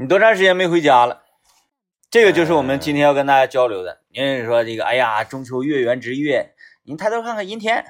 你多长时间没回家了？这个就是我们今天要跟大家交流的。您说这个，哎呀，中秋月圆之月，您抬头看看阴天，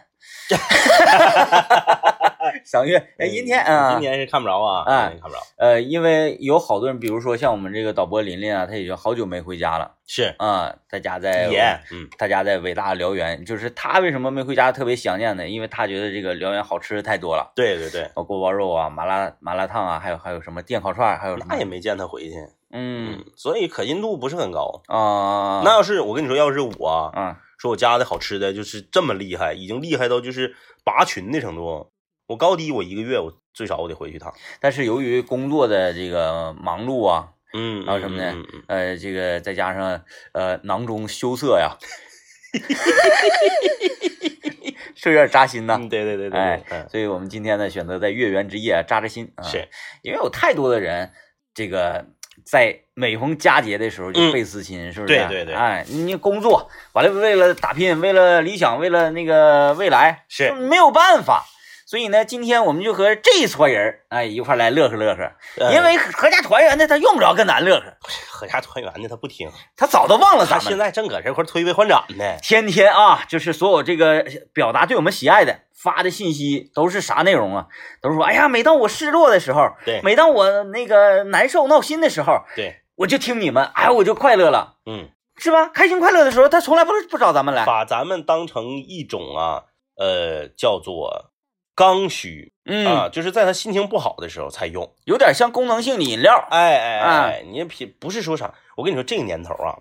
赏月，哎，阴天啊，今年是看不着啊，哎今年看不着。呃，因为有好多人，比如说像我们这个导播琳琳啊，她已经好久没回家了是。啊，在家在也，嗯，他家在伟大的辽源，就是他为什么没回家特别想念呢？因为他觉得这个辽源好吃的太多了，对对对，锅包肉啊、麻辣麻辣烫啊，还有还有什么电烤串，还有那也没见他回去，嗯嗯，所以可信度不是很高。啊，那要是我跟你说，要是我啊。说我家的好吃的就是这么厉害，已经厉害到就是拔群的程度，我高低我一个月我最少我得回去一趟。但是由于工作的这个忙碌啊，嗯，还有什么呢呃，这个再加上呃囊中羞涩呀，是有点扎心呐。嗯，对对对对，哎嗯，所以我们今天呢，选择在月圆之夜扎扎心啊，是，因为有太多的人，这个在每逢佳节的时候就嗯倍思亲，是不是？对对对哎，你工作完了，为了打拼，为了理想，为了那个未来，是没有办法。所以呢，今天我们就和这一撮人儿哎一块儿来乐呵乐呵，哎因为合家团圆的他用不着跟咱乐呵，合家团圆的他不听，他早都忘了咱们。他现在正搁这块推杯换盏呢。天天啊，就是所有这个表达对我们喜爱的发的信息都是啥内容啊？都是说，哎呀，每当我失落的时候，对每当我那个难受闹心的时候，对，我就听你们，哎，我就快乐了，嗯，是吧？开心快乐的时候，他从来不不找咱们来，把咱们当成一种啊，呃，叫做刚需嗯，啊，就是在他心情不好的时候才用。有点像功能性的饮料，哎哎啊哎，你品不是说啥？我跟你说，这个年头啊，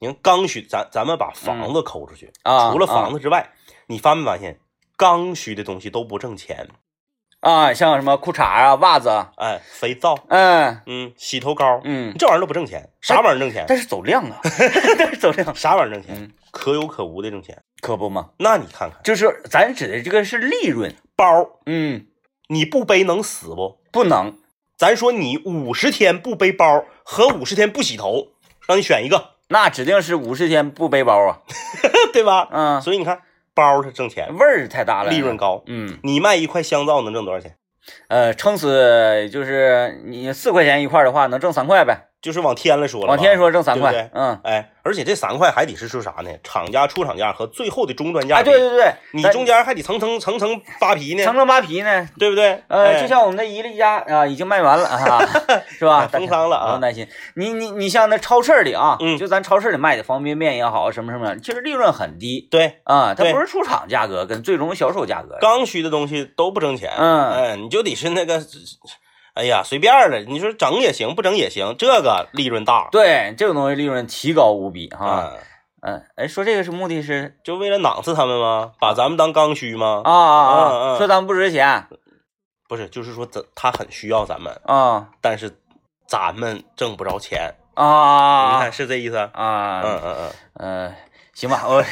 你看刚需，咱咱们把房子抠出去，啊除了房子之外，你发没发现刚需的东西都不挣钱？啊，像什么裤衩啊、袜子啊，哎，肥皂，嗯嗯，洗头膏，嗯，这玩意儿都不挣钱，啥玩意儿挣钱？但是走量啊，但是走量，啥玩意儿挣钱？嗯，可有可无的挣钱。可不嘛，那你看看就是咱指的这个是利润，包，嗯，你不背能死不？不能，咱说你五十天不背包和五十天不洗头，让你选一个，那指定是五十天不背包啊，对吧？嗯，所以你看，包它挣钱，味儿太大了，利润高。嗯，你卖一块香皂能挣多少钱？呃，撑死就是你四块钱一块的话，能挣三块呗。就是往天了说了，往天说挣三块，对嗯，哎，而且这三块还得是说啥呢？厂家出厂价和最后的终端价哎，对对对，你中间还得层层层层扒皮呢，层层扒皮呢。对不对？呃，哎就像我们的伊利家啊，已经卖完了啊，是吧？封仓了啊不用担心。你你你像那超市里啊，嗯就咱超市里卖的方便面也好，什么什么，其实利润很低对，啊，它不是出厂价格跟最终销售价格。刚需的东西都不挣钱，嗯哎，你就得是那个，哎呀，随便了，你说整也行，不整也行，这个利润大对，这种东西利润提高无比哈。啊，嗯，哎，说这个是目的是就为了囊死他们吗？把咱们当刚需吗？啊啊嗯啊，嗯说咱们不值钱不是，就是说咱他很需要咱们，啊但是咱们挣不着钱，啊你啊看是这意思？啊！嗯嗯嗯，嗯，行吧，我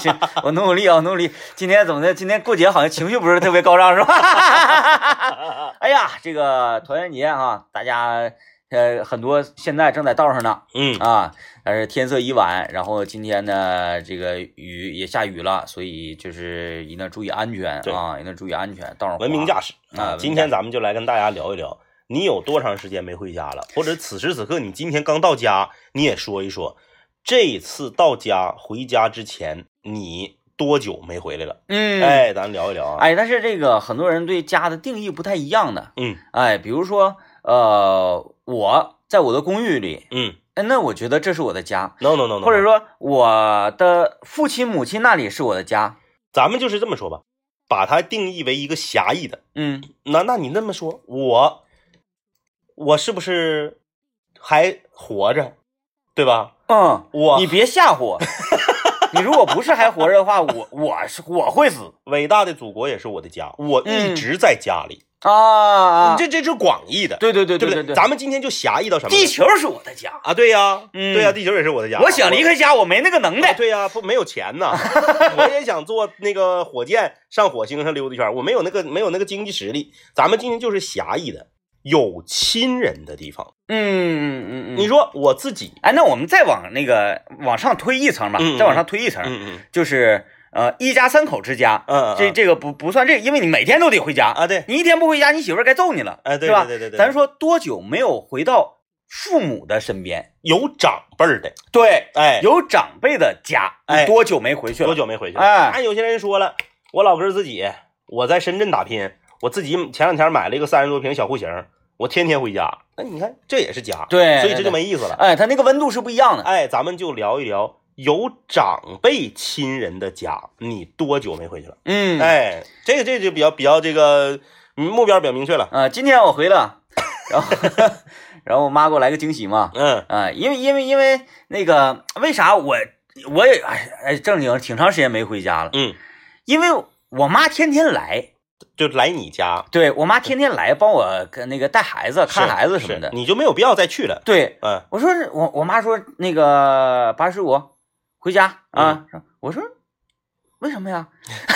行，我努努力啊，努努力。今天怎么的？今天过节好像情绪不是特别高涨，是吧？哎呀，这个团圆节啊，大家呃很多现在正在道上呢嗯，啊，但是天色已晚，然后今天呢这个雨也下雨了，所以就是一定要注意安全啊，一定要注意安全，道上文明驾驶啊今天咱们就来跟大家聊一聊，你有多长时间没回家了？或者此时此刻你今天刚到家，你也说一说，这次到家回家之前你多久没回来了？嗯，哎，咱聊一聊啊。哎，但是这个很多人对家的定义不太一样的，嗯哎，比如说呃，我在我的公寓里。嗯哎，那我觉得这是我的家，，no no no no，或者说我的父亲母亲那里是我的家。咱们就是这么说吧，把它定义为一个狭义的。嗯，那那你那么说，我我是不是还活着？对吧？嗯，我你别吓唬我。你如果不是还活着的话，我我是我会死伟大的祖国也是我的家，我一直在家里。啊啊！这这是广义的，对对对对不对对，咱们今天就狭义到什么？地球是我的家，啊，对呀，嗯对呀，地球也是我的家。我想离开家，我没那个能啊耐。对呀，不没有钱呐，我也想坐那个火箭上火星上溜达一圈，我没有那个没有那个经济实力。咱们今天就是狭义的，有亲人的地方。嗯嗯嗯嗯。你说我自己，哎，那我们再往那个往上推一层吧，再往上推一层，嗯嗯就是呃一家三口之家。嗯，嗯这这个不不算这个，因为你每天都得回家，啊，对，你一天不回家，你媳妇儿该揍你了，哎，对是吧？对对对对，咱说多久没有回到父母的身边，有长辈儿的，对，哎，有长辈的家，哎你多久没回去了？多久没回去了？哎那有些人说了，我老哥自己，我在深圳打拼，我自己前两天买了一个三十多平小户型，我天天回家。那你看，这也是家，对所以这就没意思了。哎，它那个温度是不一样的。哎，咱们就聊一聊有长辈亲人的家，你多久没回去了？嗯，哎，这个这个就比较比较这个嗯目标比较明确了。呃，今天我回了，然后 然后我妈给我来个惊喜嘛，嗯啊、因为因为因为那个为啥我我也哎哎正经挺长时间没回家了，嗯，因为我妈天天来，就来你家对我妈天天来帮我跟那个带孩子、看孩子什么的，你就没有必要再去了。对嗯我说是我我妈说那个八十五回家啊，我说为什么呀？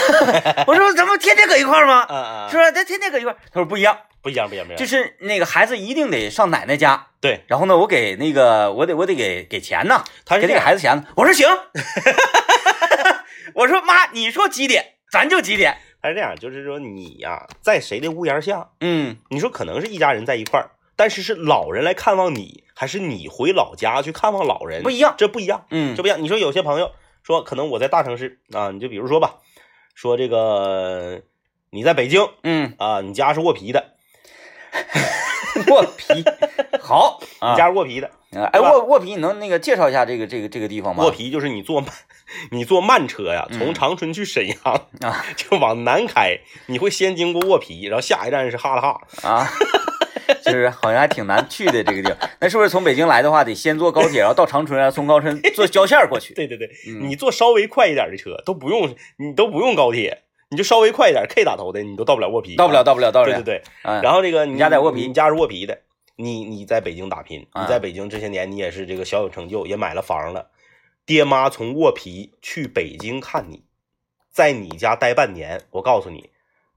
我说咱们天天搁一块儿吗？嗯嗯，是吧？咱天天搁一块儿。她说不一样，不一样不一样不一样。就是那个孩子一定得上奶奶家，对，然后呢，我给那个我得我得给给钱呢，给那个他给给孩子钱呢。我说行 我说妈，你说几点，咱就几点。他是这样，就是说你呀、在谁的屋檐下，嗯，你说可能是一家人在一块儿，但是是老人来看望你，还是你回老家去看望老人，不一样。这不一样，嗯这不一样。你说有些朋友说，可能我在大城市啊，你就比如说吧，说这个你在北京嗯，啊，你家是卧皮的，卧皮好啊 你。家是卧皮的，哎，对吧卧卧皮，你能那个介绍一下这个这个这个地方吗？卧皮就是你坐慢，你坐慢车呀，嗯从长春去沈阳，啊 就往南开，你会先经过卧皮，然后下一站是哈拉哈。啊，就是好像还挺难去的这个地方。那是不是从北京来的话，得先坐高铁，然后到长春，然后从高春坐郊线过去？对对对，嗯你坐稍微快一点的车都不用，你都不用高铁，你就稍微快一点，K 打头的你都到不了卧皮，到不了，到不了，到不了。对对对，嗯，然后这个你家在卧皮你家是卧皮的，你你在北京打拼，啊你在北京这些年你也是这个小有成就，也买了房了，爹妈从卧皮去北京看你，在你家待半年，我告诉你，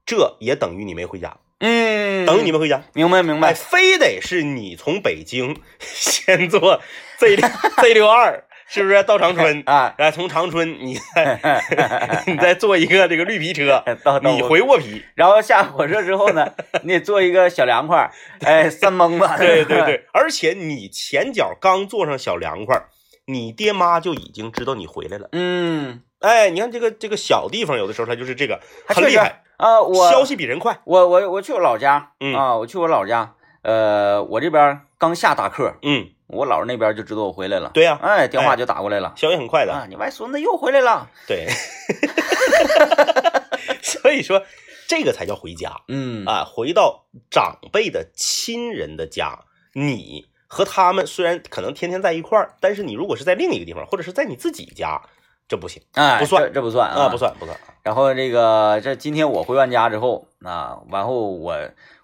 这也等于你没回家，嗯，等于你没回家。明白明哎，白。非得是你从北京 先坐 Z 六 Z 六二，是不是到长春？啊，然后从长春你再 你再坐一个这个绿皮车，你回卧皮。然后下火车之后呢，你得坐一个小凉快儿，哎，三蒙子。对对，对，而且你前脚刚坐上小凉快儿，你爹妈就已经知道你回来了。嗯，哎，你看这个这个小地方，有的时候它就是这个很厉害，啊，我消息比人快。我我我去我老家，嗯啊，我去我老家，呃，我这边刚下大课，嗯，我姥儿那边就知道我回来了，对呀、哎，电话哎就打过来了，消息很快的。啊，你外孙子又回来了，对，所以说这个才叫回家。嗯。啊，回到长辈的亲人的家，你和他们虽然可能天天在一块儿，但是你如果是在另一个地方，或者是在你自己家，这不行。哎，不算。这这不算啊，不。算不算。然后这个这今天我回完家之后，啊，完后我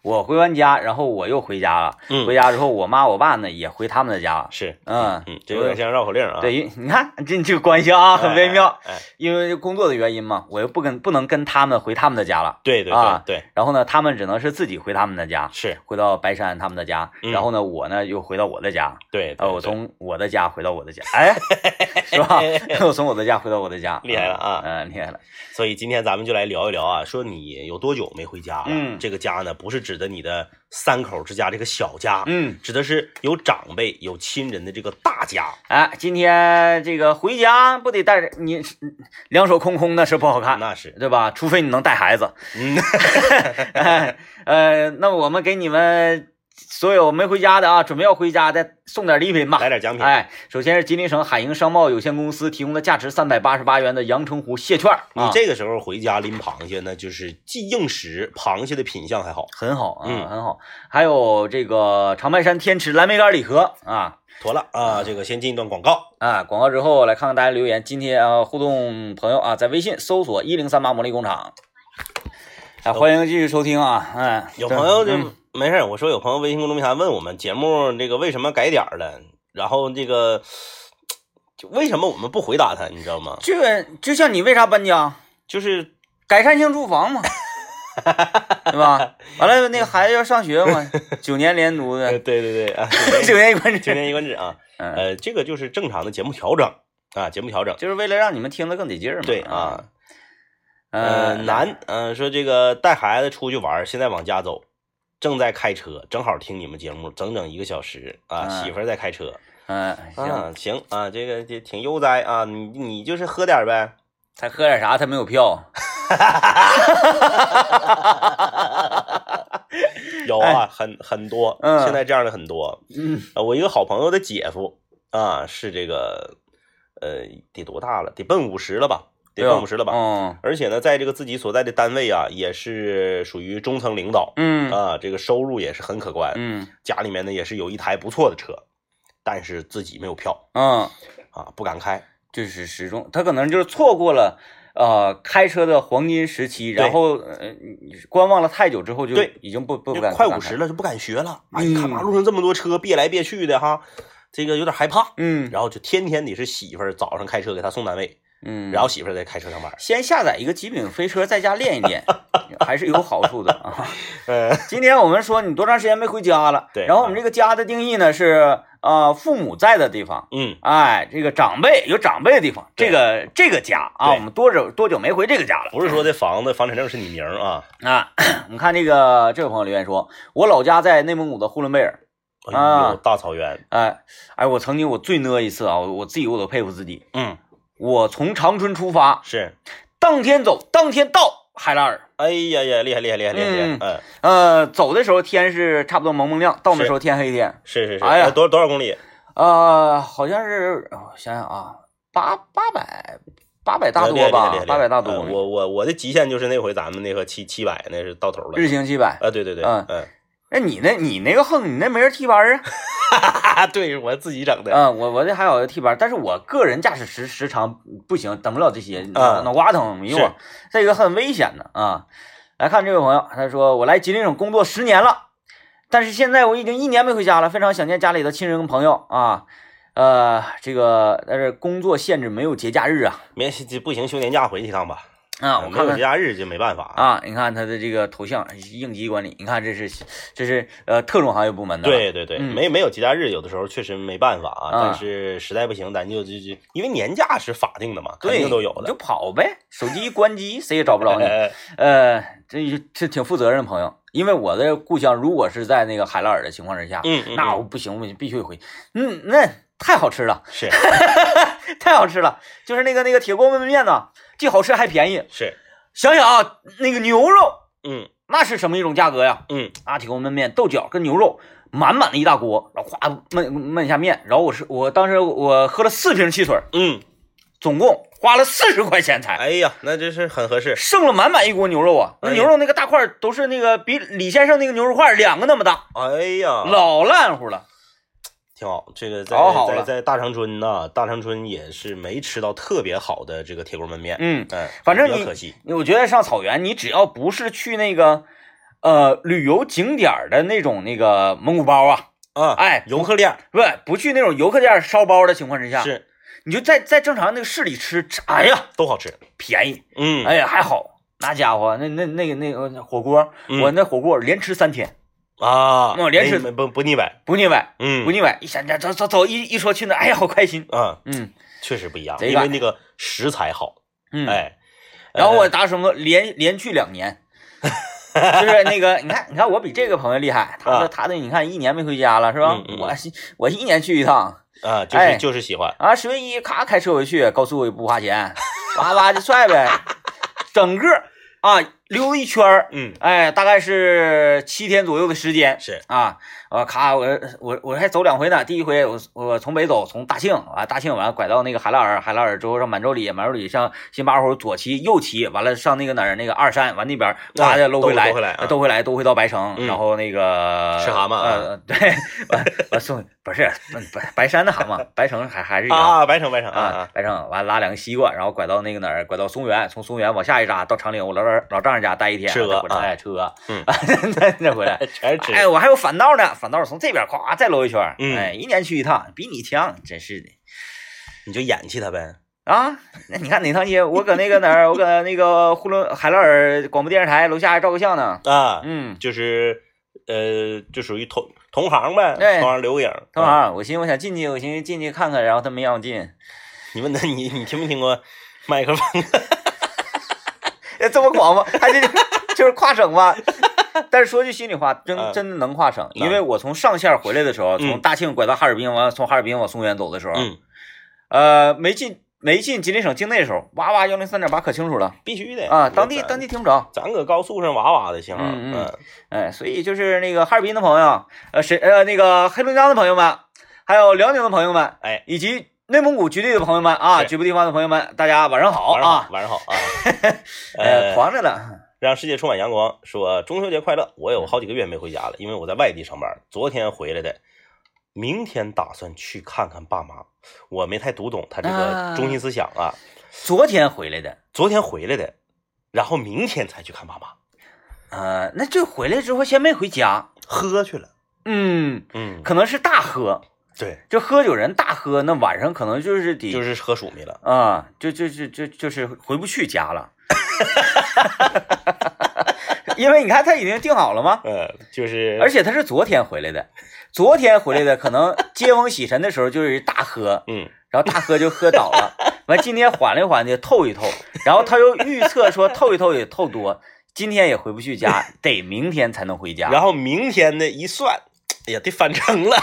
我回完家，然后我又回家了，嗯。回家之后，我妈我爸呢也回他们的家了，是，嗯。嗯，这有点像绕口令啊。对，你看 这这个关系啊，很微妙。哎。哎，哎。因为工作的原因嘛，我又不跟不能跟他们回他们的家了，对对啊对。对，然后呢，他们只能是自己回他们的家，是，回到白山他们的家，嗯。然后呢，我呢又回到我的家，对，呃，我从我的家回到我的家，哎，是吧？我从我的家回到我的家，厉害了啊。嗯，厉害了，所以今天咱们就来聊一聊啊，说你有多久没回家了？嗯这个家呢，不是指的你的三口之家这个小家，嗯，指的是有长辈、有亲人的这个大家。哎，今天这个回家不得带着你两手空空的是不好看，那是，对吧？除非你能带孩子，嗯，呃，那我们给你们所有没回家的啊，准备要回家的送点礼品吧。来点奖品。哎，首先是吉林省海盈商贸有限公司提供的价值三百八十八元的阳澄湖蟹券，啊你这个时候回家拎螃蟹呢，就是既硬实，螃蟹的品相还好。很好啊，嗯很好。还有这个长白山天池蓝莓干礼盒啊妥了啊，这个先进一段广告。啊！广告之后来看看大家留言。今天啊，互动朋友啊，在微信搜索一零三八魔力工厂。啊，欢迎继续收听啊！嗯，有朋友就、嗯没事，我说有朋友微信公众平台问我们节目这个为什么改点儿了，然后这个就为什么我们不回答他，你知道吗？这个就像你为啥搬家？就是改善性住房嘛，对吧？完了，那个孩子要上学嘛，九年连读呃，的，对对对啊，九年一贯制，九年一贯制啊，嗯，呃，这个就是正常的节目调整啊，节目调整。就是为了让你们听得更得劲儿嘛。对啊，，呃，呃，男，呃，说这个带孩子出去玩儿，现在往家走，正在开车，正好听你们节目整整一个小时啊，嗯媳妇儿在开车。嗯，行，啊，行啊，这个这挺悠哉啊，你你就是喝点呗。他喝点啥？他没有票。有啊，很很多，现在这样的很多。嗯啊，我一个好朋友的姐夫啊，是这个呃，得多大了？得奔五十了吧？得奔五十了吧？嗯而且呢，在这个自己所在的单位啊，也是属于中层领导嗯啊，这个收入也是很可观。嗯家里面呢也是有一台不错的车，但是自己没有票嗯，啊，不敢开。就是始终他可能就是错过了。呃，开车的黄金时期，然后呃，观望了太久之后，就对已经不不敢快五十了，就不敢学了。哎，嗯看马路上这么多车，别来别去的哈，这个有点害怕。嗯然后就天天得是媳妇儿早上开车给他送单位，嗯，然后媳妇儿再开车上班。先下载一个极品飞车，在家练一练，还是有好处的。啊。呃，今天我们说你多长时间没回家了？对。然后我们这个家的定义呢是呃父母在的地方，嗯，哎，这个长辈有长辈的地方，这个这个家啊，我们多久多久没回这个家了？不是说这房子房产证是你名儿啊？啊，你看这个这位朋友留言说，我老家在内蒙古的呼伦贝尔，哎啊。呦，大草原，哎哎，我曾经我最呢一次啊，我我自己我都佩服自己，嗯，我从长春出发，是，当天走，当天到海拉尔。哎呀呀，厉害厉害厉害厉害厉害，嗯嗯，呃，走的时候天是差不多蒙蒙亮，到那时候天黑一天。是是是，哎呀多多少公里？呃，好像是，我想想啊，八八百八百大多吧，八百大多呃，我我我的极限就是那回咱们那个七七百，那是到头了。日行七百。啊，对对对，嗯嗯，那你那，你那个横，你那没人替班啊？哈，对我自己整的。嗯，我我这还有个替班，但是我个人驾驶时时长不行，等不了这些，脑瓜疼没用是。这个很危险的啊。来看这位朋友，他说我来吉林省工作十年了，但是现在我已经一年没回家了，非常想念家里的亲人跟朋友啊。呃，这个但是工作限制没有节假日啊没这不行，休年假回去一趟吧。啊！我没有看看节假日就没办法。啊，你看他的这个头像，应急管理，你看这是这是呃特种行业部门的，，对对对，嗯没没有节假日，有的时候确实没办法啊。啊但是实在不行，咱就就就因为年假是法定的嘛，肯，定都有的就。跑呗，手机一关机，谁也找不着你。哎 呃，这这挺负责任的朋友，因为我的故乡如果是在那个海拉尔的情况之下，嗯嗯，嗯那我不行，我必须回。嗯，那太好吃了，是 太好吃了，就是那个那个铁锅焖面呢，既好吃还便宜。是，想想啊，那个牛肉嗯那是什么一种价格呀？嗯啊，铁锅焖面，豆角跟牛肉满满的一大锅，然后哗焖焖一下面，然后我是我当时我喝了四瓶汽水，嗯，总共花了四十块钱才。哎呀，那真是很合适。剩了满满一锅牛肉啊！那牛肉那个大块都是那个比李先生那个牛肉块两个那么大，哎呀，老烂乎了。挺好。这个在在在大长春呢，大长春也是没吃到特别好的这个铁锅焖面。嗯，嗯，反正你可惜。我觉得上草原，你只要不是去那个呃旅游景点儿的那种那个蒙古包啊，啊，哎游客店不不去那种游客店烧包的情况之下，是你就在在正常那个市里吃，哎呀都好吃。便宜，嗯，哎呀还好。那家伙，那那那个那个火锅，嗯我那火锅连吃三天，啊，我连吃没没不不腻歪。不腻歪，嗯，不腻歪。一想这走走走，一一说去那，哎呀好开心。啊，嗯确实不一样，因为那个食材好。嗯，哎，然后我呃打什么连连去两年，就是那个你看你看我比这个朋友厉害，他啊的他的你看一年没回家了是吧？我我一年去一趟啊，就哎是就是喜欢。啊，十月一咔开车回去，高速也不花钱，哇哇就帅呗，整个啊溜一圈儿，嗯，哎，大概是七天左右的时间。是啊，我咔，我我我还走两回呢。第一回我我从北走，从大庆啊，大庆完拐到那个海拉尔，海拉尔之后上满洲里，满洲里上新巴虎，左旗右旗，完了上那个哪儿那个二山，完那边呱的搂回来，兜回来啊兜回来，兜回到白城，嗯然后那个吃蛤蟆啊呃，对，完完送不是白白山的蛤蟆，白城还还是。啊，白城白城啊，，白城完拉两个西瓜，然后拐到那个哪儿，拐到松原，从松原往下一扎到长岭，我老老老丈人家待一天，吃鹅哎，吃鹅，嗯回来，全是吃。哎，我还有反道呢，反道从这边咵再搂一圈儿，嗯哎，一年去一趟，比你强，真是的你就演戏他呗。啊！那你看哪趟街？我搁那个哪儿？我搁那个呼伦海拉尔广播电视台楼下还照个相呢。啊，嗯，就是呃，就属于同同行呗，对同行留个影。同啊行，我寻思我想进去，我寻思进去看看，然后他没让我进，你问他，你你听没听过麦克风？哎这么狂吗？还是 就是跨省吗？但是说句心里话，真嗯真的能跨省，因为我从上线回来的时候，嗯从大庆拐到哈尔滨，完从哈尔滨往松原走的时候，嗯，呃，没进没进吉林省境内的时候，哇哇幺零三点八可清楚了必须的啊，当地当地听不着。咱搁高速上哇哇的信号，嗯嗯嗯哎，所以就是那个哈尔滨的朋友，呃，谁呃那个黑龙江的朋友们，还有辽宁的朋友们，哎，以及内蒙古局地的朋友们啊，局部地方的朋友们，大家晚上好啊晚上好，，晚上好啊，呃，狂着呢，让世界充满阳光，说中秋节快乐！我有好几个月没回家了，因为我在外地上班，昨天回来的，明天打算去看看爸妈。我没太读懂他这个啊。中心思想啊，昨天回来的，昨天回来的，然后明天才去看爸妈，呃，那就回来之后先没回家，喝去了。嗯，嗯，可能是大喝，对，就喝酒人大喝，那晚上可能就是得就是喝鼠米了。啊、就就就就就是回不去家了，因为你看他已经定好了吗？呃，就是，而且他是昨天回来的，昨天回来的，可能接风洗尘的时候就是大喝，嗯，然后大喝就喝倒了，完今天缓了一缓的透一透，然后他又预测说透一透也透多，今天也回不去家，得明天才能回家。然后明天呢一算，哎呀，得返程了。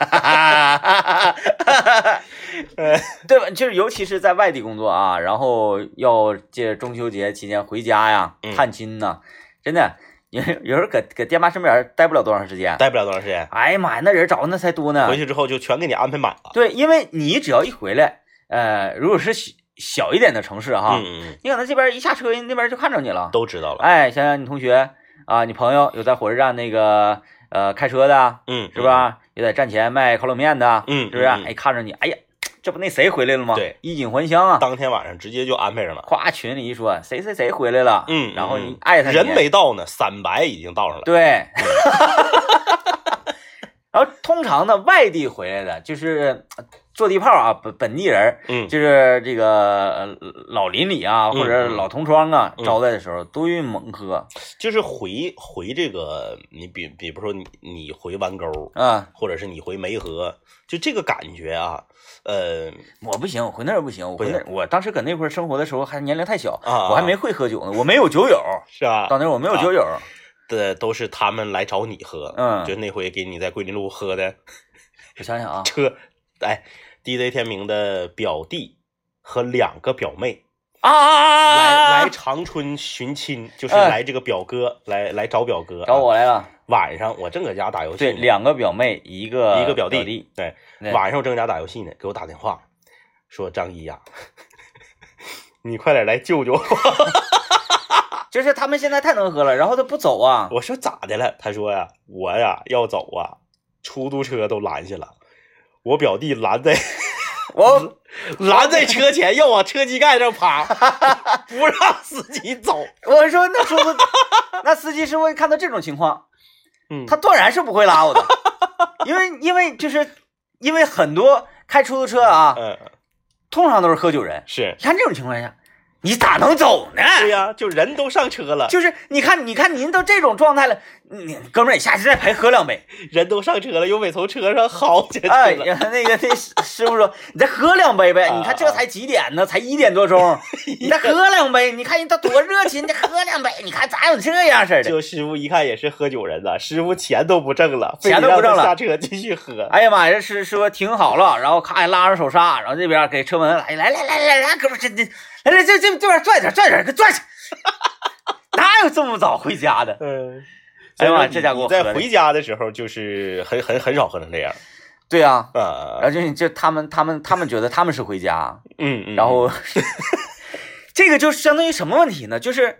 对吧？就是尤其是在外地工作啊，然后要借中秋节期间回家呀嗯、探亲呐，真的有有时候搁搁爹妈身边待不了多长时间。待不了多长时间，哎呀妈呀，那人找的那才多呢回。去之后就全给你安排满了。对，因为你只要一回来，呃，如果是小小一点的城市哈，嗯嗯嗯，你可能这边一下车，人那边就看着你了。都知道了。哎，想想你同学啊，你朋友有在火车站那个呃开车的，嗯，是吧？有在站前卖烤冷面的，嗯是不是？哎，看着你，哎呀，这不那谁回来了吗？对，衣锦还乡啊。当天晚上直接就安排上了。夸群里一说谁谁谁回来了，嗯，然后嗯你艾特你人没到呢，散白已经到上了。对，然后通常呢，外地回来的就是呃坐地炮啊，本本地人，嗯，就是这个呃老邻里啊，嗯或者老同窗啊，嗯。招待的时候都用猛喝。就是回回这个，你比比如说你你回弯沟，啊。或者是你回梅河，就这个感觉啊，呃我不行，我回那儿不行，我回那儿我当时搁那块儿生活的时候还年龄太小，啊，我还没会喝酒呢，我没有酒友，是吧？到那儿我没有酒友，的都是他们来找你喝，嗯。就那回给你在桂林路喝的我想想啊，车，哎，DJ 天明的表弟和两个表妹啊来来长春寻亲，就是哎来这个表哥来来找表哥，找我来了，啊。晚上我正搁家打游戏对，两个表妹，一个一个表弟，弟，对，对。晚上我正搁家打游戏呢，给我打电话说张一呀，你快点来救救我。就是他们现在太能喝了，然后他不走啊，我说咋的了？他说呀，我呀要走啊，出租车都拦下了，我表弟拦在 我 拦在车前，要往车机盖上爬，不让司机走。我说那叔叔，那司机师傅看到这种情况，嗯，他断然是不会拉我的，因为因为就是因为很多开出租车啊，嗯通常都是喝酒人，是你看这种情况下，你咋能走呢？对呀、就人都上车了，就是你看，你看您都这种状态了，你哥们儿，你下去再陪喝两杯。人都上车了，又没从车上薅下去哎，了。那个那师师傅说，你再喝两杯呗。啊你看这才几点呢？才一点多钟，你再喝两杯。你看人他多热情，你再喝两杯。你看咋有这样式的？就师傅一看也是喝酒人呐，师傅钱都不挣了，钱都不挣了下车继续喝。哎呀妈呀，这师师傅停好了，然后咔拉上手刹，然后这边给车门来来来来来来，哥们儿这这来来这这这边拽点拽点，给拽去。哪有这么早回家的？嗯，哎呀妈这家给我喝的你在回家的时候，就是很很很少喝成这样。对呀、啊，然后就就他们他们他们觉得他们是回家，嗯嗯，然后 这个就相当于什么问题呢？就是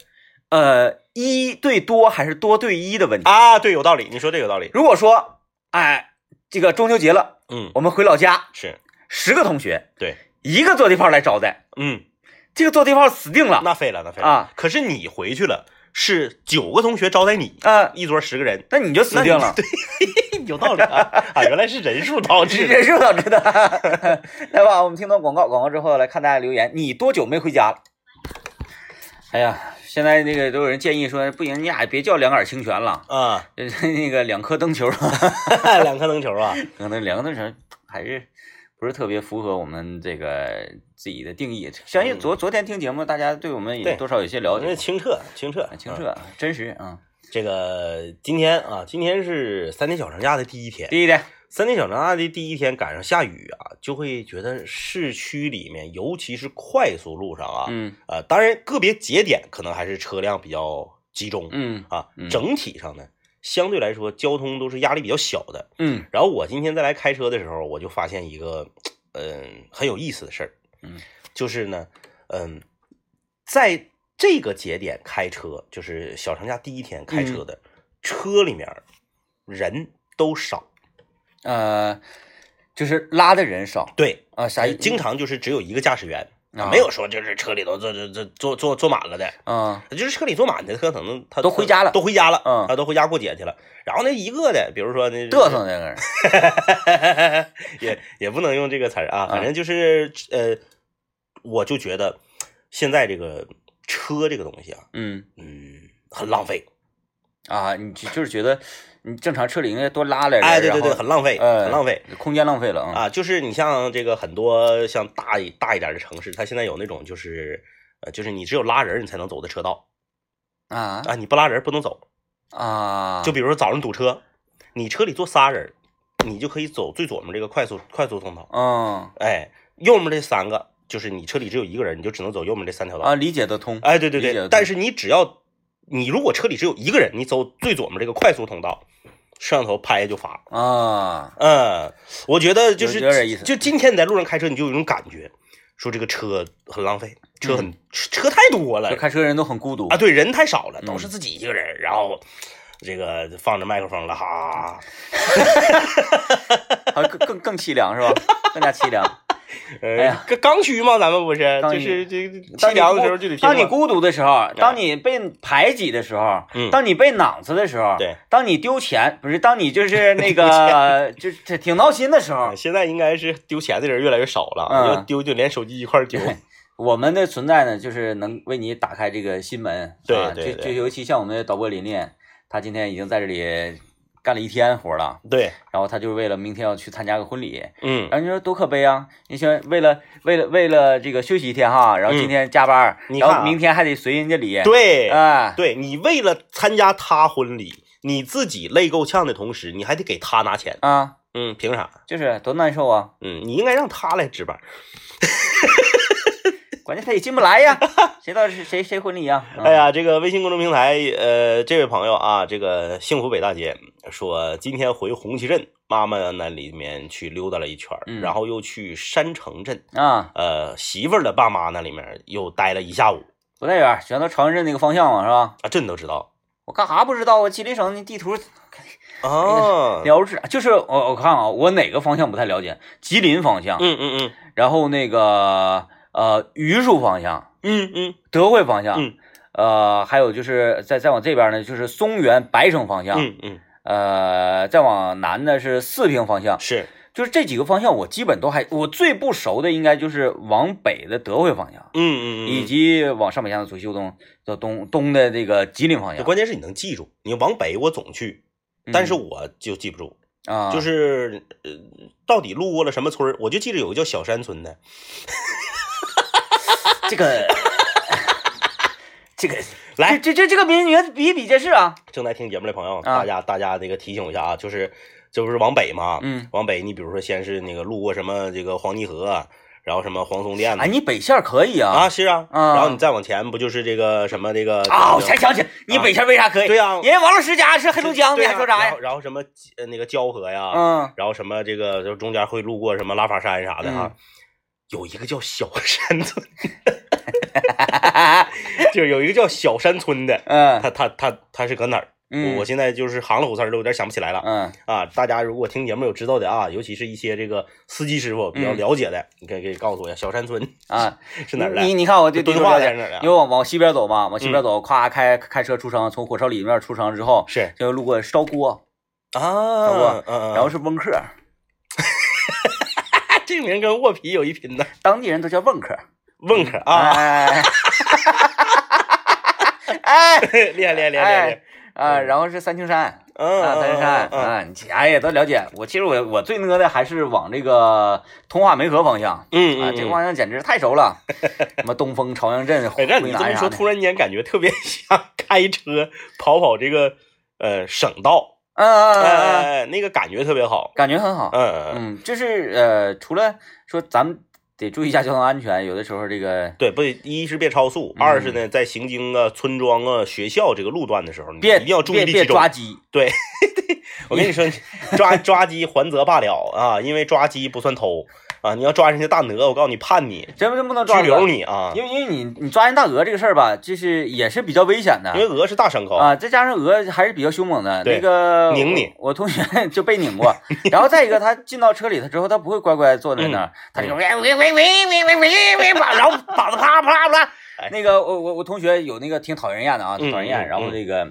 呃一对多还是多对一的问题。啊，对，有道理，你说这个有道理。如果说哎这个中秋节了，嗯，我们回老家，是十个同学，对，一个坐地炮来招待，嗯，这个坐地炮死定了那废了，那废了啊！可是你回去了，是九个同学招待你，啊，一桌十个人，那你就死定了。对，有道理啊！啊，原来是人数导致的。人数导致的。来吧，我们听到广告，广告之后来看大家留言。你多久没回家了？哎呀，现在那个都有人建议说，不行，你俩别叫两杆清泉了，啊，那个两颗灯球，两颗灯球啊，可能两个灯球还是不是特别符合我们这个自己的定义。相信昨昨天听节目，大家对我们也多少有些了解，清澈，清澈，清澈、真实啊。这个今天啊，今天是三天小长假的第一天。第一天，三天小长假的第一天赶上下雨啊，就会觉得市区里面，尤其是快速路上啊，嗯呃，当然个别节点可能还是车辆比较集中嗯啊嗯，整体上呢，相对来说交通都是压力比较小的。嗯然后我今天再来开车的时候，我就发现一个嗯很有意思的事儿，嗯，就是呢，嗯，在这个节点开车，就是小长假第一天开车的、车里面人都少，呃，就是拉的人少对，啊，啥意？经常就是只有一个驾驶员。啊。没有说就是车里头坐坐坐坐坐坐满了的，啊。就是车里坐满的，他可能他都回家了。都回家了，嗯。他都回家过节去了。然后那一个的，比如说那嘚瑟那个人，也也不能用这个词儿啊，反正就是呃，我就觉得现在这个车这个东西啊，嗯。嗯，很浪费。啊，你就就是觉得你正常车里应该多拉点人，哎，对对对，很浪费，呃很浪费空间浪费了啊。啊！就是你像这个很多像大一大一点的城市，它现在有那种就是呃，就是你只有拉人你才能走的车道啊啊，你不拉人不能走。啊！就比如说早上堵车，你车里坐仨人，你就可以走最左面这个快速快速通道。嗯哎，右面这三个就是你车里只有一个人，你就只能走右面这三条道。啊，理解得通。哎，对对对但是你只要你如果车里只有一个人，你走最左面这个快速通道，摄像头拍就发。啊，嗯，我觉得就是有有点意思就今天你在路上开车，你就有一种感觉，说这个车很浪费，车很、车太多了开车人都很孤独啊，对，人太少了，嗯都是自己一个人，然后这个放着麦克风了，哈，啊，更更更凄凉是吧？更加凄凉。呃，哎呀。刚刚需嘛，咱们不是，就是这个当你凄凉的孤时候就得听当你孤独的时候，当你被排挤的时候，嗯当你被囊子的时候，对，当你丢钱，不是当你就是 那个就是挺闹心的时候啊，现在应该是丢钱的人越来越少了，嗯要丢就连手机一块丢。我们的存在呢，就是能为你打开这个心门。啊、对对对就就尤其像我们的导播琳琳，她今天已经在这里干了一天活了，对，然后他就是为了明天要去参加个婚礼，嗯，然后你说多可悲啊！你想为了为了为了这个休息一天哈，然后今天加班，然后明天还得随人家礼，对，哎，对你为了参加他婚礼，你自己累够呛的同时，你还得给他拿钱，啊，嗯，凭啥？就是多难受啊！嗯，你应该让他来值班。关键他也进不来呀，谁知道是谁谁婚礼呀？嗯哎，呀，这个微信公众平台，呃，这位朋友啊，这个幸福北大街说，今天回红旗镇妈妈那里面去溜达了一圈，嗯然后又去山城镇，啊，呃，媳妇儿的爸妈那里面又待了一下午不太远，全到朝阳镇那个方向嘛，是吧？啊，这你都知道我干啥不知道啊？吉林省那地图 啊？标志就是我我看啊，我哪个方向不太了解？吉林方向，嗯嗯嗯然后那个呃榆树方向，嗯嗯。德惠方向，嗯呃，还有就是再再往这边呢，就是松原白城方向，嗯嗯，呃，再往南呢是四平方向，是，就是这几个方向我基本都还，我最不熟的应该就是往北的德惠方向，嗯嗯嗯，以及往上北向的左西右东的东东的这个吉林方向，关键是你能记住，你往北我总去，但是嗯我就记不住，啊，就是呃，到底路过了什么村儿，我就记着有个叫小山村的。这个 这个来这这这这个名名比比皆是啊，正在听节目的朋友，啊大家大家那个提醒我一下啊，就是这不是往北嘛，嗯，往北你比如说先是那个路过什么这个黄泥河，然后什么黄松店哎，你北线可以啊啊是啊，啊然后你再往前不就是这个什么这个啊，我这个才想起你北线为啥可以？对呀人家王老师家是黑龙江，的啊还说啥呀然后？什么呃那个蛟河呀，嗯，然后什么这个就中间会路过什么拉法山啥的哈。有一个叫小山村，就有一个叫小山村的，嗯他他他他是搁哪儿？嗯，我现在就是行了虎词儿都有点想不起来了。嗯啊，大家如果听节目有知道的啊，尤其是一些这个司机师傅比较嗯了解的，你可以可以告诉我一下，小山村啊，是哪儿的？你你看我这敦化在哪儿的？因为往往西边走嘛，往西边嗯走，咵开开车出城，从火烧里面出城之后，是就路过烧锅，啊，过嗯嗯，然后是翁客，这个名跟卧皮有一拼呢，当地人都叫翁客。翁客啊，哎。哎。厉害厉害厉害厉害啊，然后是三清山，嗯三清山。啊，你哎呀都了解。我其实我我最呢的还是往这个通化梅河方向。嗯啊，这个方向简直太熟了，什么东风朝阳镇、哎，让你这么说，回南啥的。突然间感觉特别像开车跑跑这个呃省道，嗯嗯嗯那个感觉特别好。感觉很好。嗯嗯就是呃，除了说咱们得注意一下交通安全，有的时候这个对，不，一是别超速，嗯二是呢，在行经啊村庄啊学校这个路段的时候，你别一定要注意别别集中。抓鸡。对，我跟你说，抓抓鸡还则罢了啊，因为抓鸡不算偷啊，你要抓人家大鹅，我告诉你判你，真真不能抓拘留，你啊，因为因为你你抓人大鹅这个事儿吧，就是也是比较危险的因为鹅是大牲口。啊，再加上鹅还是比较凶猛的。那个拧你我，同学 就被拧过。然后再一个，他进到车里头之后，他不会乖乖坐在那儿，他就喂喂喂喂喂喂喂喂，啪然后膀子啪啪啪哎。那个我我我同学有那个挺讨人厌的啊，挺讨人厌。然后那个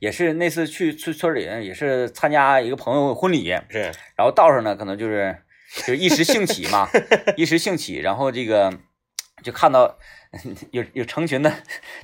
也是那次去村村里也是参加一个朋友婚礼，是，然后道上呢可能就是就一时兴起嘛，一时兴起，然后这个就看到有有成群的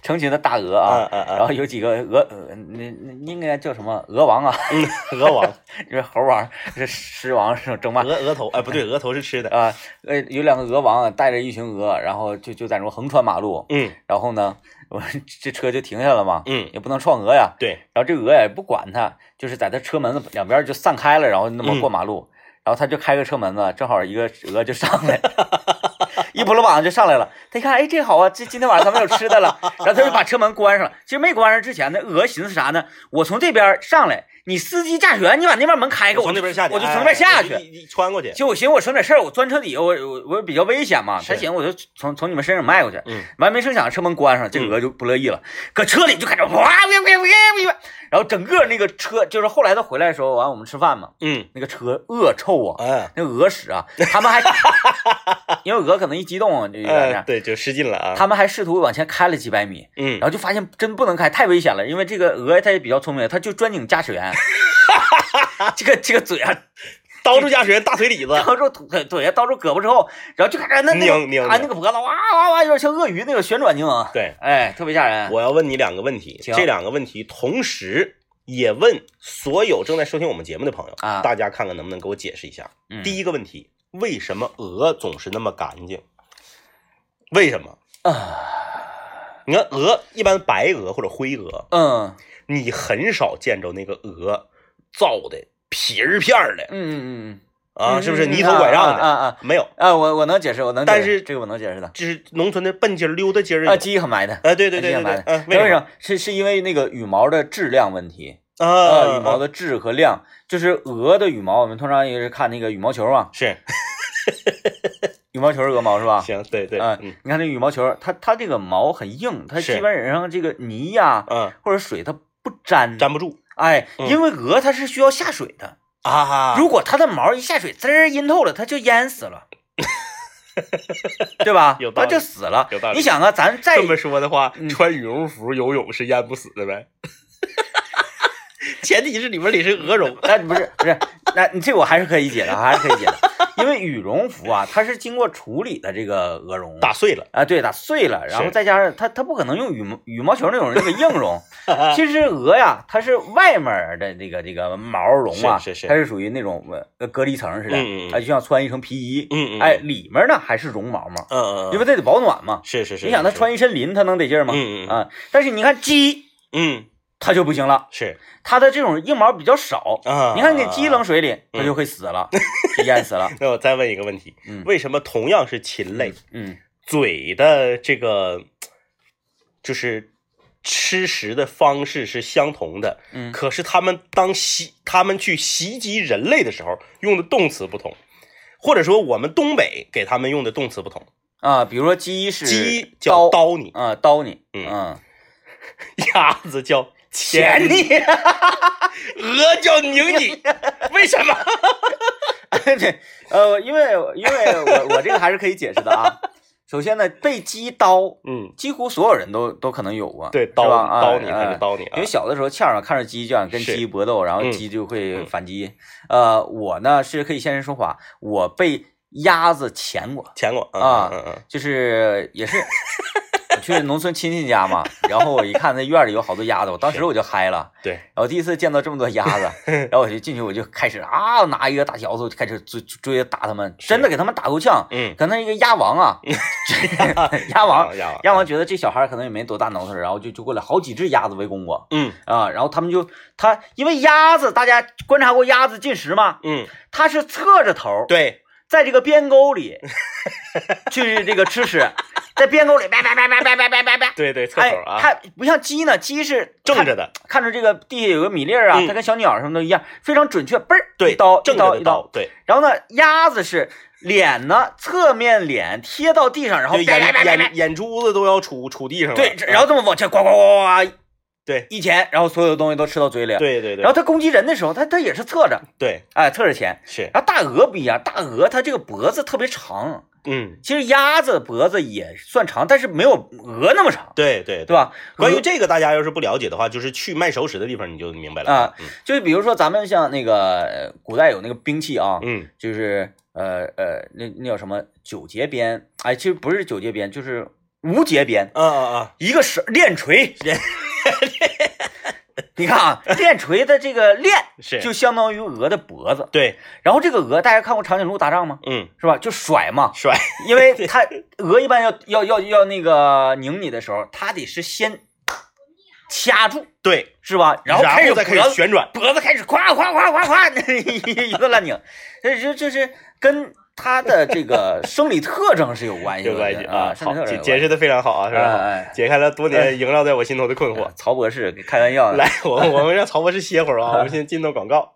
成群的大鹅啊，嗯嗯然后有几个鹅，呃，那那应该叫什么鹅王啊？嗯，鹅王，是猴王，是狮王，是争霸鹅鹅头，哎，不对，鹅头是吃的。啊。呃，有两个鹅王带着一群鹅，然后就就在那横穿马路，嗯然后呢，我这车就停下了嘛，嗯，也不能撞鹅呀。对，然后这鹅也不管它，就是在它车门子两边就散开了，然后那么过马路，然后他就开个车门子，正好一个鹅就上来，一扑噜膀就上来了。他一看，哎，这好啊，这今天晚上咱们有吃的了。然后他就把车门关上了。其实没关上之前，呢鹅寻思啥呢？我从这边上来，你司机驾驶员，你把那边门开开，我从那边下去，我就从那边下去。哎你你穿过去。就我寻思我省点事儿，我钻车底，我我我比较危险嘛。是他寻思我就从从你们身上迈过去。嗯，完没成想车门关上，这个嗯鹅就不乐意了，搁车里就开始哇哇哇哇哇，然后整个那个车就是后来他回来的时候，完我们吃饭嘛，嗯，那个车恶臭啊，哎那个鹅屎啊，他们还 因为鹅可能一激动就对，就失禁了啊。他们还试图往前开了几百米，嗯然，后就发现真不能开，太危险了，因为这个鹅它也比较聪明，它就专拧驾驶员，这个这个嘴啊 刀住驾驶员大腿里子。刀住腿腿啊刀住胳膊之后，然后就开始那那个拧拧拧啊那个脖子哇哇哇，有点像鳄鱼那个旋转拧，对，哎，特别吓人。我要问你两个问题，行这两个问题同时也问所有正在收听我们节目的朋友啊大家看看能不能给我解释一下。嗯第一个问题，为什么鹅总是那么干净？为什么？啊，你看鹅，一般白鹅或者灰鹅，嗯你很少见着那个鹅造的皮儿片儿的嗯嗯嗯啊，嗯，是不是嗯泥头拐杖啊的？啊啊没有，啊啊！我我能解释，我能，但是这个我能解释的。就是农村的笨鸡儿、溜达筋儿啊，鸡很埋汰，哎，对对对鸡很埋汰，。对对嗯，为什么？是是因为那个羽毛的质量问题啊，啊？羽毛的质和量，就是鹅的羽毛，我们通常也是看那个羽毛球嘛，是羽毛球是鹅毛是吧？行，对对，啊嗯你看那羽毛球，它它这个毛很硬，它是基本上这个泥呀嗯，或者水它不粘，粘不住。哎，嗯。因为鹅它是需要下水的，啊。如果它的毛一下水，滋儿阴透了，它就淹死了，对吧？有道理。它就死了。有道。理。你想啊，咱再这么说的话，嗯。穿羽绒服游泳是淹不死的呗？前提是里面里是鹅绒。那 不是不是，那你这我还是可以解的，还是可以解的，因为羽绒服啊，它是经过处理的这个鹅绒打碎了，啊，对，打碎了，然后再加上它它不可能用羽毛羽毛球那种那个硬绒，其实鹅呀，它是外面的这个这个毛绒啊，是是是。它是属于那种呃隔离层似的，嗯嗯嗯。哎，就像穿一层皮衣，嗯嗯，哎，，里面呢还是绒毛嘛，嗯嗯，因为它得保暖嘛。是是是，你想它，穿一身林，它能得劲吗？嗯嗯。啊，但是你看鸡，嗯，它就不行了，是它的这种硬毛比较少，啊。你看给鸡扔水里，它嗯就会死了，就淹死了。那我再问一个问题，嗯为什么同样是禽类，嗯嘴的这个就是吃食的方式是相同的，嗯可是他们当袭他们去袭击人类的时候用的动词不同，或者说我们东北给他们用的动词不同。啊，比如说鸡是鸡叫刀，刀你，啊，刀你，嗯嗯，鸭子叫钳你，你，鹅叫拧你，为什么？对，呃，因为因为我我这个还是可以解释的啊。首先呢，被鸡刀，嗯，几乎所有人都都可能有过，对，刀刀你还哎是刀你啊因为？小的时候，欠儿上看着鸡就想跟鸡搏斗，然后嗯鸡就会嗯反击。呃，我呢是可以现身说法，我被鸭子钳过，钳过啊就是也是去农村亲戚家嘛，然后我一看那院里有好多鸭子，我当时我就嗨了。对，然后第一次见到这么多鸭子，然后我就进去，我就开始啊，拿一个大笤帚就开始追追着打他们，真的给他们打够呛。嗯，可能一个鸭王啊，鸭王，鸭王，觉得这小孩可能也没多大能耐，然后就就过来好几只鸭子围攻我嗯啊，然后他们就他因为鸭子，大家观察过鸭子进食吗？嗯，它是侧着头，对，在这个边沟里 去这个吃屎，在边沟里叭叭叭叭叭叭叭叭叭。对对，侧哎头，啊，它不像鸡呢，鸡是看正着的，看着这个地下有个米粒儿啊，嗯它跟小鸟什么都一样，非常准确，嘣儿对，一刀正一刀一刀。对，然后呢，鸭子是脸呢侧面脸贴到地上，然后眼眼眼珠子都要杵杵地上了，对，啊然后这么往前呱呱呱呱呱对一前，然后所有的东西都吃到嘴里。对对对，然后它攻击人的时候，它它也是侧着，对哎，侧着前。是，然后大鹅不一样，大鹅它这个脖子特别长，嗯，其实鸭子脖子也算长，但是没有鹅那么长，对对对？吧？关于这个大家要是不了解的话，就是去卖熟食的地方你就明白了啊，嗯。就是比如说咱们像那个呃古代有那个兵器啊，嗯。就是呃呃那那叫什么九节鞭，哎，其实不是九节鞭，就是无节鞭，啊啊啊，一个是链锤，链 你看啊，链锤的这个链 是，就相当于鹅的脖子，对，然后这个鹅大家看过长颈鹿打仗吗？嗯，是吧？就甩嘛，甩，因为它鹅一般要要要要那个拧你的时候，它得是先掐住，对，是吧？然后然开始再开始旋转，脖子开始夸夸夸夸夸，一个乱拧，这这这是跟它的这个生理特征是有关系的有关系啊，解解释的非常好啊，是吧？解开了多年萦绕在我心头的困惑。曹博士开玩笑，来，我 我们让曹博士歇会儿啊，我们先进到广告。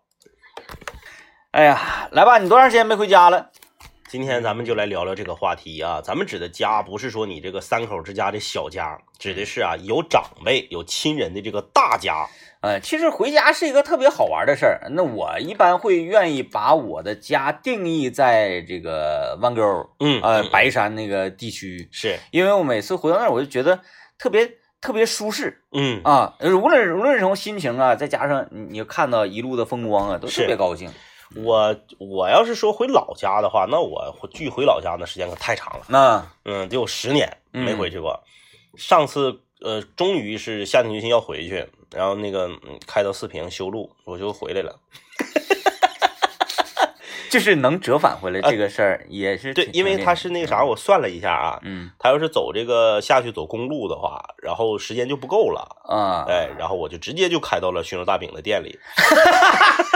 哎呀，来吧，你多长时间没回家了？今天咱们就来聊聊这个话题啊，咱们指的家不是说你这个三口之家的小家，指的是啊有长辈有亲人的这个大家。呃，其实回家是一个特别好玩的事儿。那我一般会愿意把我的家定义在这个弯沟，嗯呃，嗯白山那个地区，是，因为我每次回到那儿，我就觉得特别特别舒适嗯啊。呃无论无论什么心情啊，再加上你你看到一路的风光啊，都特别高兴。我我要是说回老家的话，那我距回老家那时间可太长了，那嗯，得有十年没嗯回去过。上次呃，终于是下定决心要回去，然后那个嗯开到四平修路，我就回来了。就是能折返回来这个事儿，也是对，因为他是那个啥，我算了一下啊，嗯他要是走这个下去走公路的话，然后时间就不够了，啊，哎，然后我就直接就开到了熏肉大饼的店里，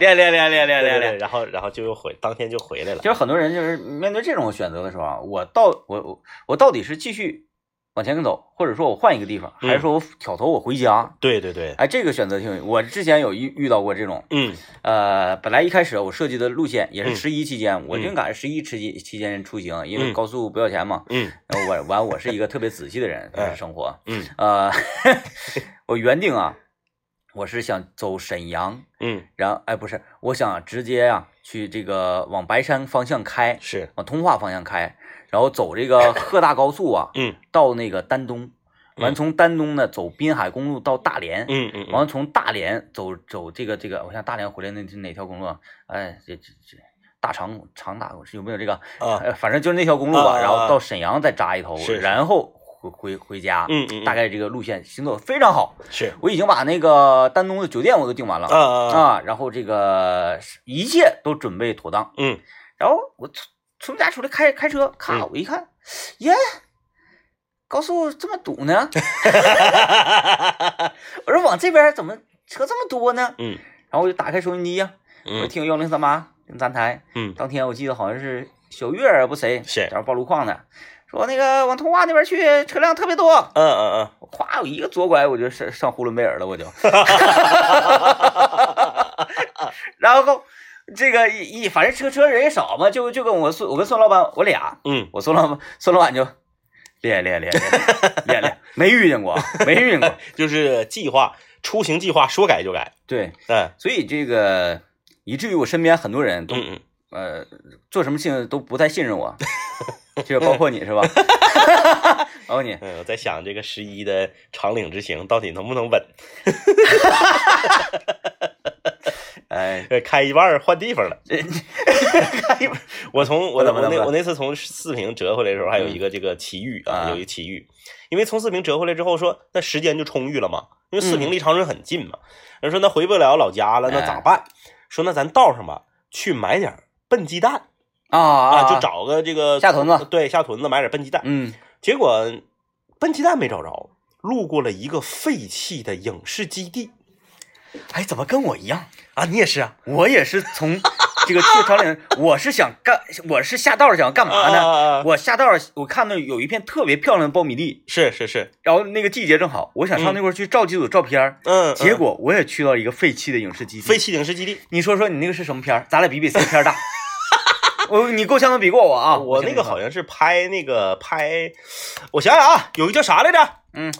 练练练练练练练。然后然后就又回，当天就回来了其。实很多人就是面对这种选择的时候啊，我到我我我到底是继续往前走，或者说我换一个地方，还是说我挑头我回家？对对对，哎，这个选择挺有，我之前有遇遇到过这种，嗯呃，本来一开始我设计的路线也是嗯十一期间，我嗯就赶上十一期间期间出行，因为嗯高速不要钱嘛。嗯然后我完，我是一个特别仔细的人，哎生活。嗯呃，我原定啊，我是想走沈阳，嗯，然后哎不是，我想直接啊去这个往白山方向开，是，往通化方向开，然后走这个鹤大高速啊，嗯 到那个丹东，完嗯从丹东呢走滨海公路到大连，嗯嗯完了从大连走走这个这个，我想大连回来那是哪条公路啊？哎，这这这大长长大有没有这个？啊，呃，反正就是那条公路吧，然后到沈阳再扎一头，然后回回回家。嗯嗯，大概这个路线行走得非常好，是。我已经把那个丹东的酒店我都订完了。啊啊然后这个一切都准备妥当，嗯。然后我从从家出来开开车，咔，嗯。我一看，耶，高速这么堵呢？我说往这边怎么车这么多呢？嗯。然后我就打开收音机呀、我听幺零三八零三台。嗯。当天我记得好像是小月儿啊不谁，是。在那报路况呢，说那个往通化那边去车辆特别多。嗯嗯嗯，我咵，我一个左拐我就上上呼伦贝尔了，我就。然后这个一一反正车车人也少嘛，就就跟我孙我跟孙老板我俩，嗯我孙老板孙老板就练练练练练练，没遇见过，没遇见过。就是计划出行计划说改就改，对，嗯所以这个以至于我身边很多人都、嗯嗯，呃做什么事情都不太信任我，就是包括你是吧？包括你，嗯，我在想这个十一的长岭之行到底能不能稳？哎，呃，开一半换地方了。我从我我怎么怎么那我那次从四平折回来的时候，还有一个这个奇遇啊，啊有一个奇遇，因为从四平折回来之后说，那时间就充裕了嘛，因为四平离长春很近嘛，人说那回不了老家了，那咋办？说那咱道上吧，去买点儿笨鸡蛋啊啊，啊，就找个这个下屯子，对，下屯子买点笨鸡蛋。嗯，结果笨鸡蛋没找着，路过了一个废弃的影视基地哎，怎么跟我一样？啊，你也是啊？我也是从这个去长岭，我是想干，我是下道想干嘛呢？呢？我下道，我看到有一片特别漂亮的苞米地，是是是，然后那个季节正好，我想上那块去照几组照片儿。嗯，结果我也去到一个废弃的影视基地。废弃影视基地。你说说你那个是什么片儿？咱俩比比谁片儿大。我你够呛能比过我啊！我那个好像是拍那个拍，我想想啊，有一个叫啥来着？嗯，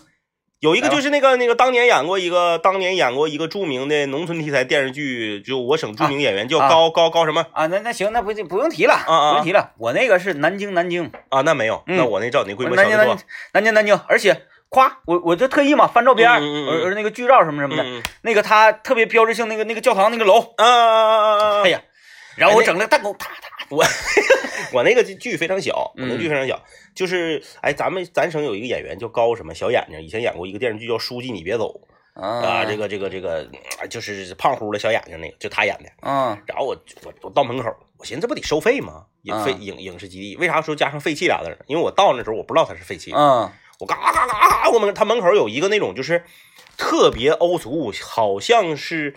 有一个就是那个那个当年演过一个当年演过一个著名的农村题材电视剧，就我省著名演员叫啊高高高什么啊，那那行，那不不用提了，啊不用提了。我那个是南京，南京，啊？那没有，嗯那我那照你规模小得多南京。，南京，南京，而且夸我我就特意嘛翻照片那个剧照什么什么的，嗯那个他特别标志性那个那个教堂那个楼，啊啊啊啊啊！哎呀，然后我整了个弹弓，啪啪，我我那个剧非常小，我那嗯剧非常小，就是哎，咱们咱省有一个演员叫高什么小眼睛，以前演过一个电视剧叫《书记你别走》啊，啊这个这个这个啊就是胖乎的小眼睛那个，就他演的。嗯然后我我我到门口，我寻思这不得收费吗？影废嗯影影视基地为啥说加上废弃俩字儿？因为我到那时候我不知道他是废弃，嗯我嘎嘎嘎嘎嘎，我们他门口有一个那种就是特别欧俗，好像是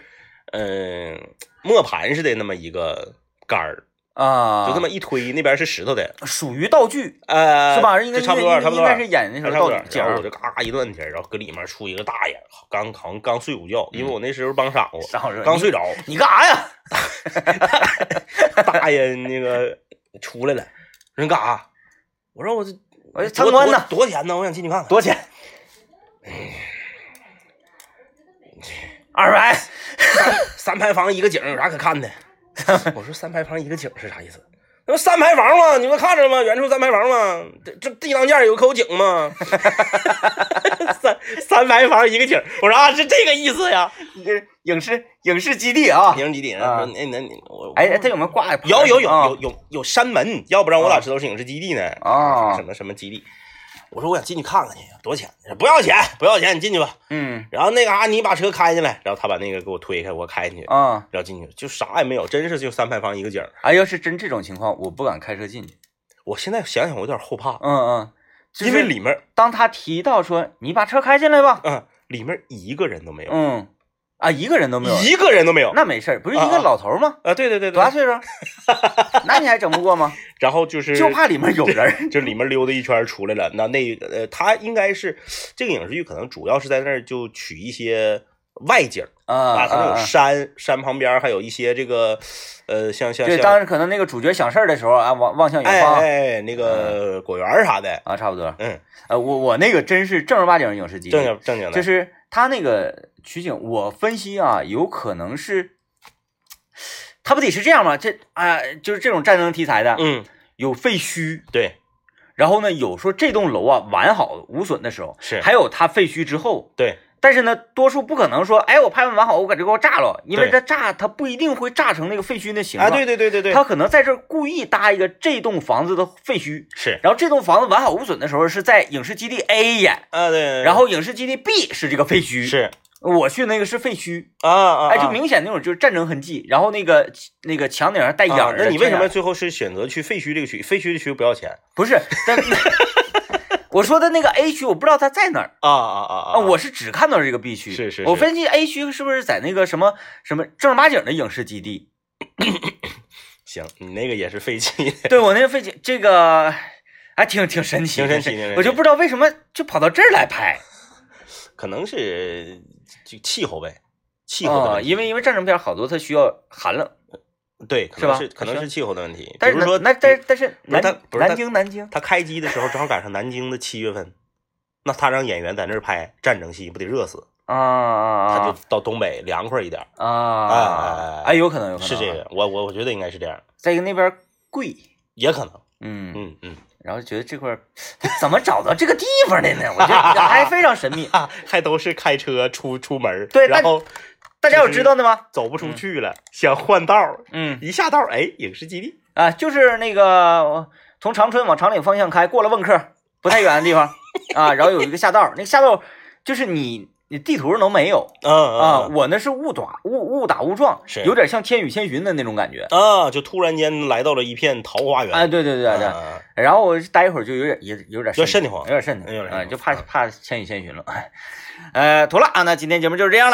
嗯、磨盘似的那么一个杆儿，啊，就这么一推，那边是石头的，属于道具呃，是吧？应差不多，差不多，应该是演那时候。道具然后我就嘎嘎一顿去，然后搁里面出一个大爷，刚好像刚睡午觉，因为嗯我那时候帮晌午，刚睡着，你干啥呀？大爷那个出来了，人干啥？我说我这我参观呢，多多少钱呢？我想进去看看。多少钱？二百。三排房一个景有啥可看的？我说三排房一个景是啥意思？那不三排房吗？你们看着吗？远处三排房吗？这这地当间有口井吗？三三排房一个景，我说啊是这个意思呀。这影视影视基地啊？影视基地，啊说那那你我哎，他有没有挂？有有有啊有有有山门，要不然我咋知道是影视基地呢？啊什么什么基地？我说我想进去看看去，多少钱？不要钱，不要钱，你进去吧。嗯然后那个啊，你把车开进来，然后他把那个给我推开，我开进去，啊，然后进去就啥也没有，真是就三排房一个景儿。哎，要是真这种情况，我不敢开车进去。我现在想想，我有点后怕，嗯嗯，就是因为里面，当他提到说你把车开进来吧，嗯，里面一个人都没有，嗯啊，一个人都没有，一个人都没有。那没事儿，不是一个老头儿吗？啊，对对对对，多大岁数？那你还整不过吗？然后就是就怕里面有人。就里面溜达一圈出来了。那那呃，他应该是这个影视剧可能主要是在那儿就取一些外景啊啊，有啊！山，山旁边还有一些这个呃，像像对，像当时可能那个主角想事儿的时候啊，望望向远哎方哎那个果园啥的，啊，差不多。嗯，呃，我我那个真是正儿八经的影视基地，正经正经的，就是他那个取景，我分析啊，有可能是，他不得是这样吗？这啊、就是这种战争题材的，嗯，有废墟，对，然后呢，有说这栋楼啊完好无损的时候，是还有它废墟之后，对，但是呢，多数不可能说，哎，我拍完完好，我搁这给我炸了，因为对它炸它不一定会炸成那个废墟的形啊，状，对对对对对，他可能在这儿故意搭一个这栋房子的废墟，是然后这栋房子完好无损的时候是在影视基地 A 演，啊对，然后影视基地 B 是这个废墟，是我去那个是废墟，啊啊，哎，就啊明显那种就是战争痕迹，然后那个那个墙顶上带眼啊儿的、那你为什么最后是选择去废墟这个区？废墟的区不要钱不是？但 我说的那个 A 区，我不知道它在哪儿啊啊啊啊，我是只看到这个 B 区。是是是我分析 A 区是不是在那个什么什么正儿八经的影视基地？行，你那个也是废弃，对我那个废弃，这个还挺挺神奇，挺神奇我就不知道为什么就跑到这儿来拍可能是就气候呗，气候的啊，问题，因为因为战争片好多它需要寒冷，对，可能是可能是是气候的问题。但是说，那但但是南京南京他开机的时候正好赶上南京的七月份，那他让演员在那儿拍战争戏，不得热死？啊啊啊他就到东北凉快一点，啊啊哎哎哎，有可能有可能是这个，我我我觉得应该是这样，再一个那边贵，也可能，嗯，嗯嗯，然后觉得这块儿怎么找到这个地方的呢？我觉得还非常神秘。还都是开车出出门，对然后大家有知道的吗？走不出去了，想换道儿，嗯一下道儿，哎，影视基地。啊，就是那个从长春往长岭方向开，过了汶克不太远的地方 啊，然后有一个下道，那个下道就是你你地图上都没有啊，嗯我那是误打误误打误撞，是有点像《千与千寻》的那种感觉。啊，就突然间来到了一片桃花源。哎，对对对对，啊然后我待一会儿就有点也有点有点瘆得慌有点瘆得慌，就怕怕千与千寻了。哎，呃，妥了啊，那今天节目就是这样了。